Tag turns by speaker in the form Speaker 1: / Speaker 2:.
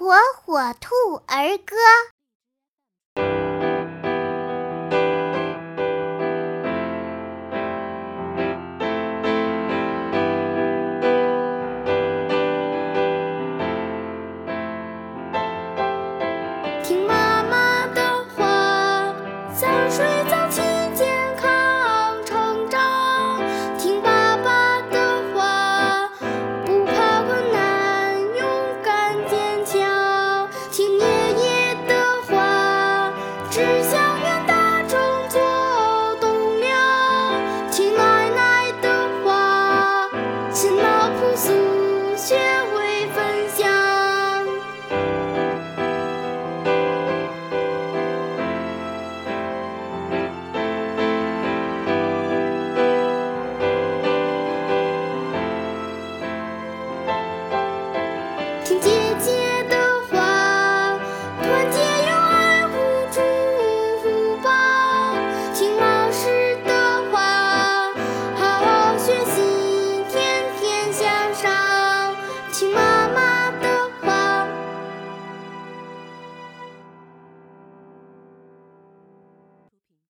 Speaker 1: 火火兔儿歌。